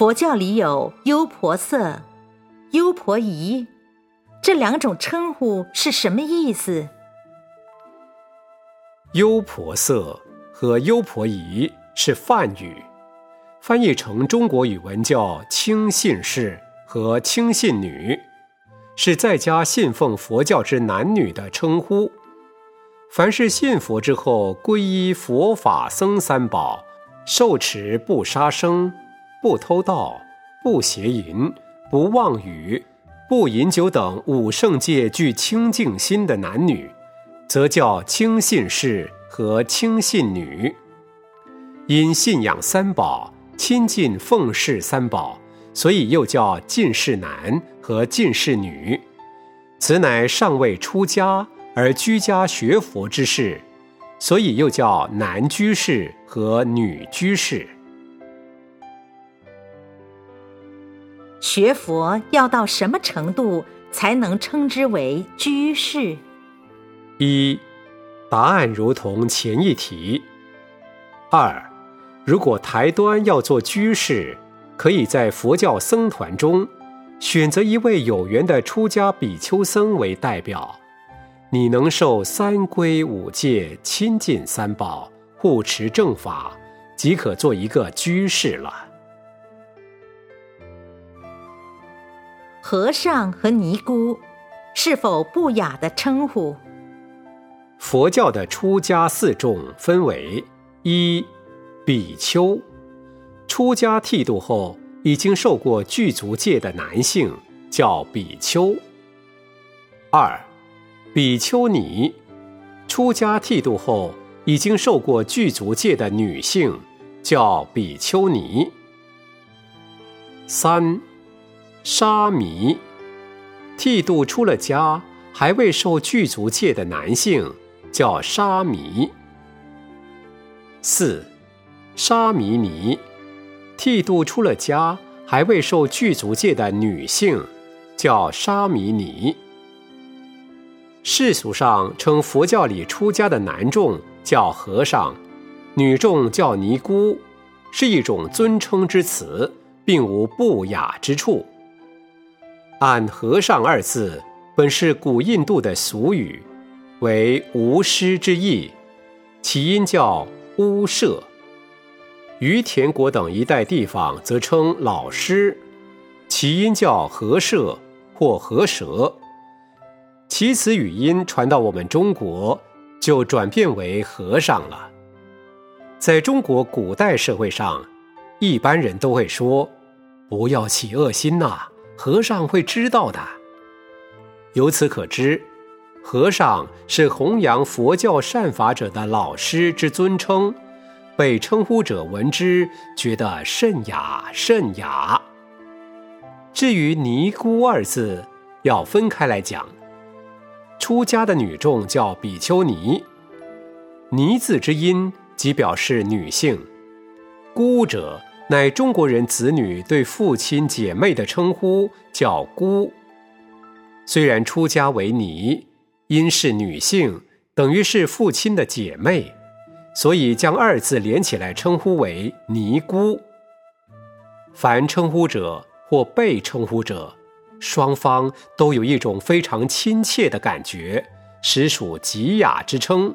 佛教里有优婆塞、优婆夷，这两种称呼是什么意思？优婆塞和优婆夷是梵语，翻译成中国语文叫轻信士和轻信女，是在家信奉佛教之男女的称呼。凡是信佛之后皈依佛法僧三宝，受持不杀生、不偷盗、不邪淫、不妄语、不饮酒等五圣戒具清净心的男女。则叫清信士和清信女，因信仰三宝、亲近奉事三宝，所以又叫进士男和进士女。此乃尚未出家而居家学佛之事，所以又叫男居士和女居士。学佛要到什么程度才能称之为居士？一，答案如同前一题。二，如果台端要做居士，可以在佛教僧团中选择一位有缘的出家比丘僧为代表，你能受三皈五戒，亲近三宝，护持正法，即可做一个居士了。和尚和尼姑，是否不雅的称呼？佛教的出家四众分为：一、比丘，出家剃度后已经受过具足戒的男性，叫比丘；二、比丘尼，出家剃度后已经受过具足戒的女性，叫比丘尼；三、沙弥，剃度出了家还未受具足戒的男性。叫沙弥。四，沙弥尼，剃度出了家还未受具足戒的女性，叫沙弥尼。世俗上称佛教里出家的男众叫和尚，女众叫尼姑，是一种尊称之词，并无不雅之处。按“和尚”二字，本是古印度的俗语。为无师之意，起因叫乌舍。于田国等一带地方，则称老师，起因叫和舍或和蛇。其此语音传到我们中国，就转变为和尚了。在中国古代社会上，一般人都会说：“不要起恶心呐，和尚会知道的。”由此可知。和尚是弘扬佛教善法者的老师之尊称，被称呼者闻之觉得甚雅甚雅。至于尼姑二字，要分开来讲。出家的女众叫比丘尼，尼字之音即表示女性；姑者乃中国人子女对父亲姐妹的称呼，叫姑。虽然出家为尼。因是女性，等于是父亲的姐妹，所以将二字连起来称呼为尼姑。凡称呼者或被称呼者，双方都有一种非常亲切的感觉，实属极雅之称。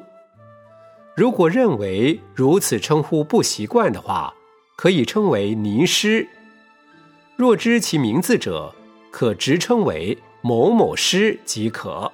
如果认为如此称呼不习惯的话，可以称为泥师。若知其名字者，可直称为某某师即可。